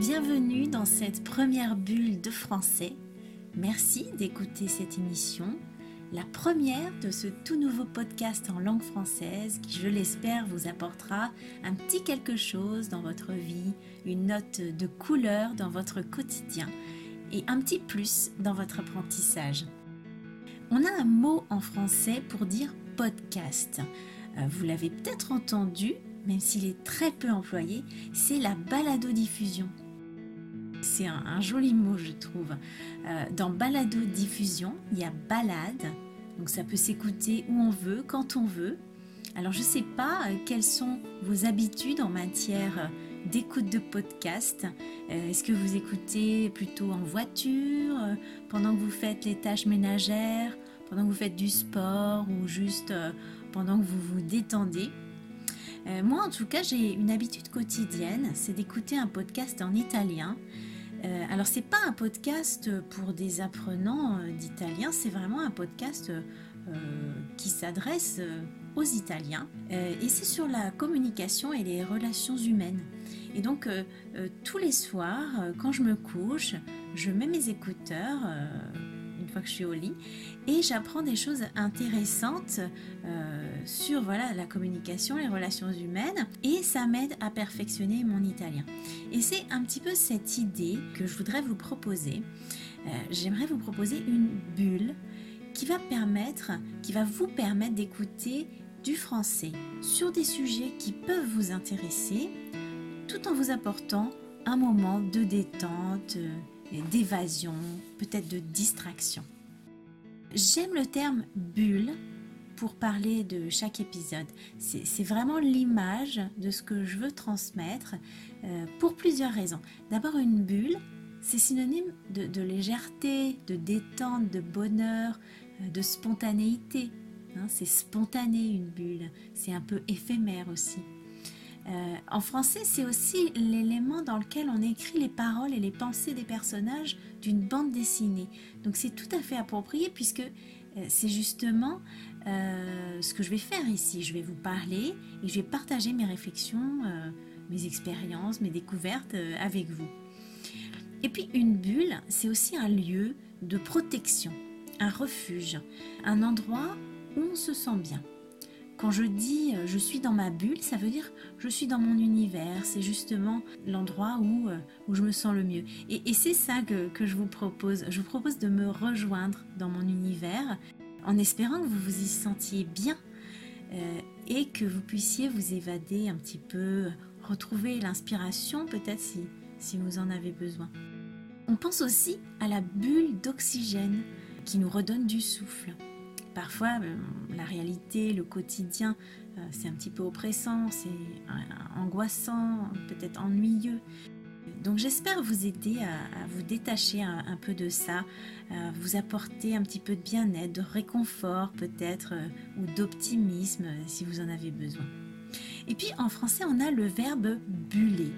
Bienvenue dans cette première bulle de français. Merci d'écouter cette émission la première de ce tout nouveau podcast en langue française qui, je l'espère, vous apportera un petit quelque chose dans votre vie, une note de couleur dans votre quotidien et un petit plus dans votre apprentissage. On a un mot en français pour dire podcast. Euh, vous l'avez peut-être entendu, même s'il est très peu employé, c'est la balado-diffusion. C'est un, joli mot, je trouve. Euh, dans balado-diffusion, il y a balade, donc ça peut s'écouter où on veut, quand on veut. Alors je ne sais pas euh, quelles sont vos habitudes en matière euh, d'écoute de podcast. Est-ce que vous écoutez plutôt en voiture, pendant que vous faites les tâches ménagères, pendant que vous faites du sport ou juste pendant que vous vous détendez? Moi, en tout cas, j'ai une habitude quotidienne, c'est d'écouter un podcast en italien euh, alors c'est pas un podcast pour des apprenants euh, d'italien, c'est vraiment un podcast euh, qui s'adresse aux Italiens et c'est sur la communication et les relations humaines. Et donc tous les soirs, quand je me couche, je mets mes écouteurs que je suis au lit et j'apprends des choses intéressantes sur voilà la communication, les relations humaines et ça m'aide à perfectionner mon italien. Et c'est un petit peu cette idée que je voudrais vous proposer. Euh, j'aimerais vous proposer une bulle qui va permettre, qui va vous permettre d'écouter du français sur des sujets qui peuvent vous intéresser, tout en vous apportant un moment de détente, euh, d'évasion, peut-être de distraction. J'aime le terme bulle pour parler de chaque épisode. C'est vraiment l'image de ce que je veux transmettre euh, pour plusieurs raisons. D'abord, une bulle, c'est synonyme de, légèreté, de détente, de bonheur, euh, de spontanéité. Hein. c'est spontané une bulle, c'est un peu éphémère aussi. Euh, en français, c'est aussi l'élément dans lequel on écrit les paroles et les pensées des personnages d'une bande dessinée. Donc c'est tout à fait approprié puisque c'est justement euh, ce que je vais faire ici. Je vais vous parler et je vais partager mes réflexions, euh, mes expériences, mes découvertes euh, avec vous. Et puis une bulle, c'est aussi un lieu de protection, un refuge, un endroit où on se sent bien. Quand je dis je suis dans ma bulle, ça veut dire je suis dans mon univers. C'est justement l'endroit où, où je me sens le mieux. Et, et c'est ça que, que je vous propose. Je vous propose de me rejoindre dans mon univers en espérant que vous vous y sentiez bien euh, et que vous puissiez vous évader un petit peu, retrouver l'inspiration peut-être si, si vous en avez besoin. On pense aussi à la bulle d'oxygène qui nous redonne du souffle. Parfois, euh, la réalité, le quotidien, euh, c'est un petit peu oppressant, c'est angoissant, peut-être ennuyeux. Donc j'espère vous aider à, vous détacher un, peu de ça, vous apporter un petit peu de bien-être, de réconfort peut-être, euh, ou d'optimisme euh, si vous en avez besoin. Et puis en français, on a le verbe buller.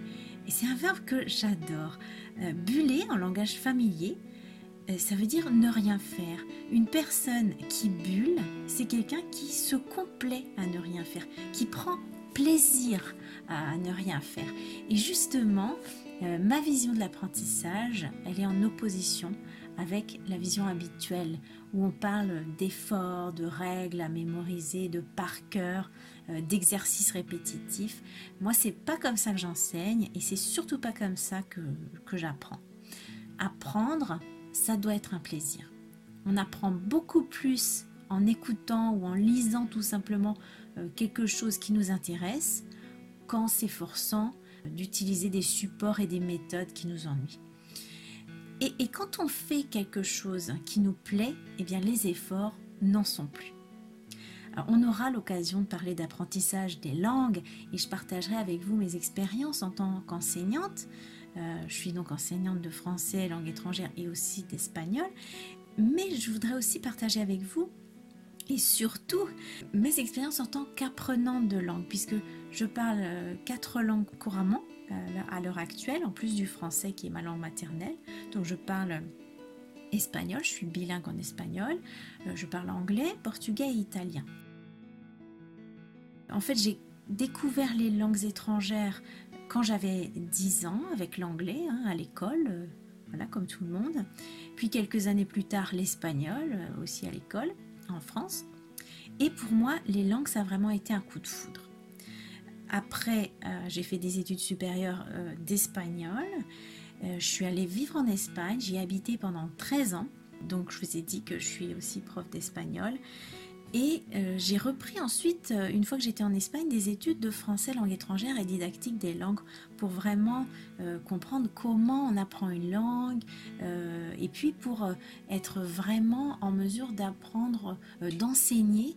Et c'est un verbe que j'adore. Euh, buller en langage familier, ça veut dire ne rien faire. Une personne qui bulle, c'est quelqu'un qui se complaît à ne rien faire, qui prend plaisir à ne rien faire. Et justement, euh, ma vision de l'apprentissage, elle est en opposition avec la vision habituelle où on parle d'efforts, de règles à mémoriser, de par cœur. d'exercices répétitifs. Moi, c'est pas comme ça que j'enseigne et c'est surtout pas comme ça que, que j'apprends. Apprendre, ça doit être un plaisir. On apprend beaucoup plus en écoutant ou en lisant tout simplement quelque chose qui nous intéresse qu'en s'efforçant d'utiliser des supports et des méthodes qui nous ennuient. Et, quand on fait quelque chose qui nous plaît, eh bien les efforts n'en sont plus. on aura l'occasion de parler d'apprentissage des langues et je partagerai avec vous mes expériences en tant qu'enseignante. Euh, je suis donc enseignante de français, langue étrangère et aussi d'espagnol. Mais je voudrais aussi partager avec vous et surtout mes expériences en tant qu'apprenante de langue, puisque je parle euh, quatre langues couramment euh, à l'heure actuelle, en plus du français qui est ma langue maternelle. Donc je parle espagnol, je suis bilingue en espagnol, je parle anglais, portugais et italien. En fait, j'ai découvert les langues étrangères quand j'avais 10 ans avec l'anglais hein, à l'école, voilà comme tout le monde. Puis quelques années plus tard, l'espagnol aussi à l'école en France. Et pour moi, les langues, ça a vraiment été un coup de foudre. Après, euh, j'ai fait des études supérieures euh, d'espagnol. Euh, je suis allée vivre en Espagne. J'y ai habité pendant 13 ans. Donc, je vous ai dit que je suis aussi prof d'espagnol. Et j'ai repris ensuite, une fois que j'étais en Espagne, des études de français langue étrangère et didactique des langues pour vraiment comprendre comment on apprend une langue et puis pour être vraiment en mesure d'apprendre, d'enseigner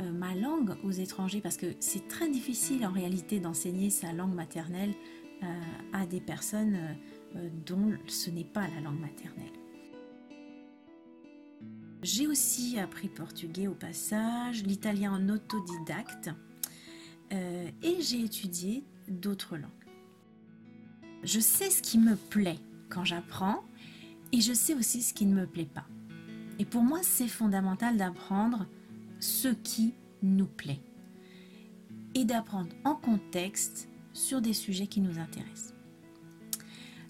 euh, ma langue aux étrangers parce que c'est très difficile en réalité d'enseigner sa langue maternelle euh, à des personnes euh, dont ce n'est pas la langue maternelle. J'ai aussi appris portugais au passage, l'italien en autodidacte et j'ai étudié d'autres langues. Je sais ce qui me plaît quand j'apprends et je sais aussi ce qui ne me plaît pas. Et pour moi, c'est fondamental d'apprendre ce qui nous plaît et d'apprendre en contexte sur des sujets qui nous intéressent.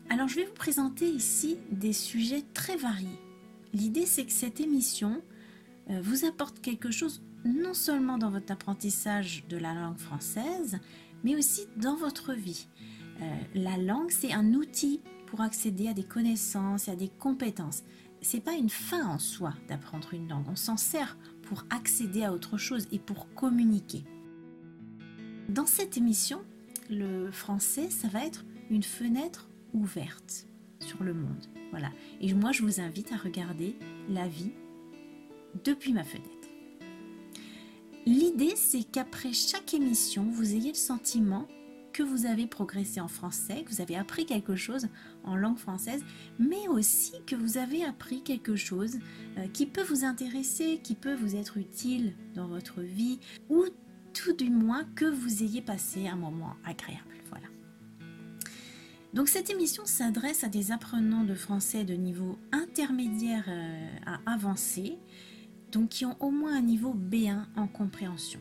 Alors je vais vous présenter ici des sujets très variés. L'idée c'est que cette émission euh, vous apporte quelque chose non seulement dans votre apprentissage de la langue française, mais aussi dans votre vie. Euh, la langue, c'est un outil pour accéder à des connaissances et à des compétences. C'est pas une fin en soi d'apprendre une langue. On s'en sert pour accéder à autre chose et pour communiquer. Dans cette émission, le français, ça va être une fenêtre ouverte sur le monde. Voilà. Et moi, je vous invite à regarder la vie depuis ma fenêtre. L'idée, c'est qu'après chaque émission, vous ayez le sentiment que vous avez progressé en français, que vous avez appris quelque chose en langue française, mais aussi que vous avez appris quelque chose euh, qui peut vous intéresser, qui peut vous être utile dans votre vie, ou tout du moins que vous ayez passé un moment agréable. Donc cette émission s'adresse à des apprenants de français de niveau intermédiaire euh, à avancé, donc qui ont au moins un niveau B1 en compréhension.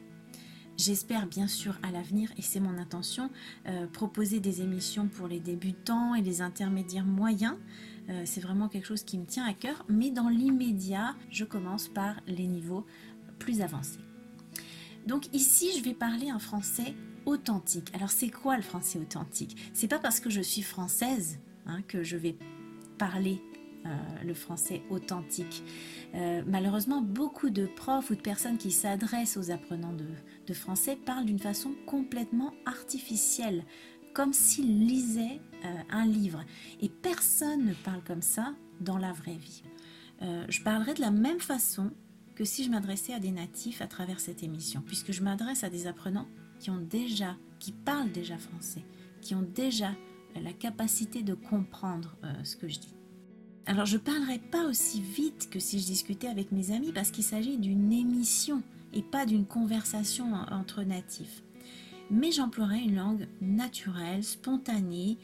J'espère bien sûr à l'avenir, et c'est mon intention, euh, proposer des émissions pour les débutants et les intermédiaires moyens. Euh, c'est vraiment quelque chose qui me tient à cœur, mais dans l'immédiat, je commence par les niveaux plus avancés. Donc ici, je vais parler un français authentique. Alors c'est quoi le français authentique? C'est pas parce que je suis française hein, que je vais parler euh, le français authentique. Euh, malheureusement, beaucoup de profs ou de personnes qui s'adressent aux apprenants de, français parlent d'une façon complètement artificielle, comme s'ils lisaient euh, un livre. Et personne ne parle comme ça dans la vraie vie. je parlerai de la même façon que si je m'adressais à des natifs à travers cette émission, puisque je m'adresse à des apprenants qui ont déjà, qui parlent déjà français, qui ont déjà la capacité de comprendre ce que je dis. Alors je ne parlerai pas aussi vite que si je discutais avec mes amis parce qu'il s'agit d'une émission et pas d'une conversation entre natifs. Mais j'emploierai une langue naturelle, spontanée,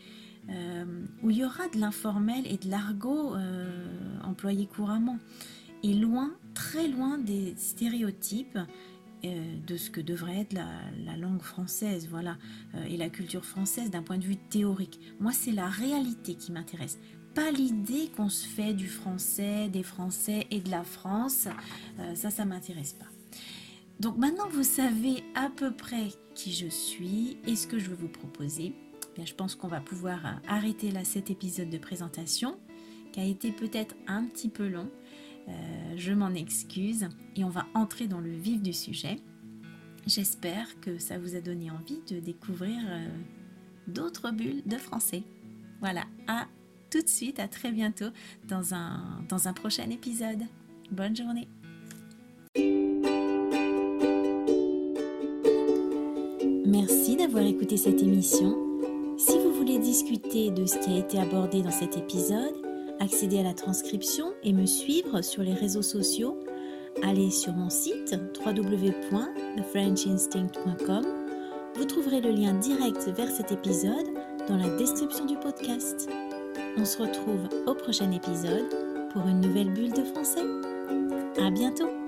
euh, où il y aura de l'informel et de l'argot euh, employé couramment, et loin, très loin des stéréotypes euh, de ce que devrait être la, la langue française, voilà, et la culture française d'un point de vue théorique. Moi, c'est la réalité qui m'intéresse, pas l'idée qu'on se fait du français, des Français et de la France. Euh, ça, ça m'intéresse pas. Donc maintenant vous savez à peu près qui je suis et ce que je veux vous proposer. Bien, je pense qu'on va pouvoir euh, arrêter là cet épisode de présentation qui a été peut-être un petit peu long. Euh, je m'en excuse et on va entrer dans le vif du sujet. J'espère que ça vous a donné envie de découvrir euh, d'autres bulles de français. Voilà, à tout de suite, à très bientôt dans un, dans un prochain épisode. Bonne journée Merci d'avoir écouté cette émission. Si vous voulez discuter de ce qui a été abordé dans cet épisode, accéder à la transcription et me suivre sur les réseaux sociaux, allez sur mon site www.thefrenchinstinct.com. Vous trouverez le lien direct vers cet épisode dans la description du podcast. On se retrouve au prochain épisode pour une nouvelle bulle de français. À bientôt!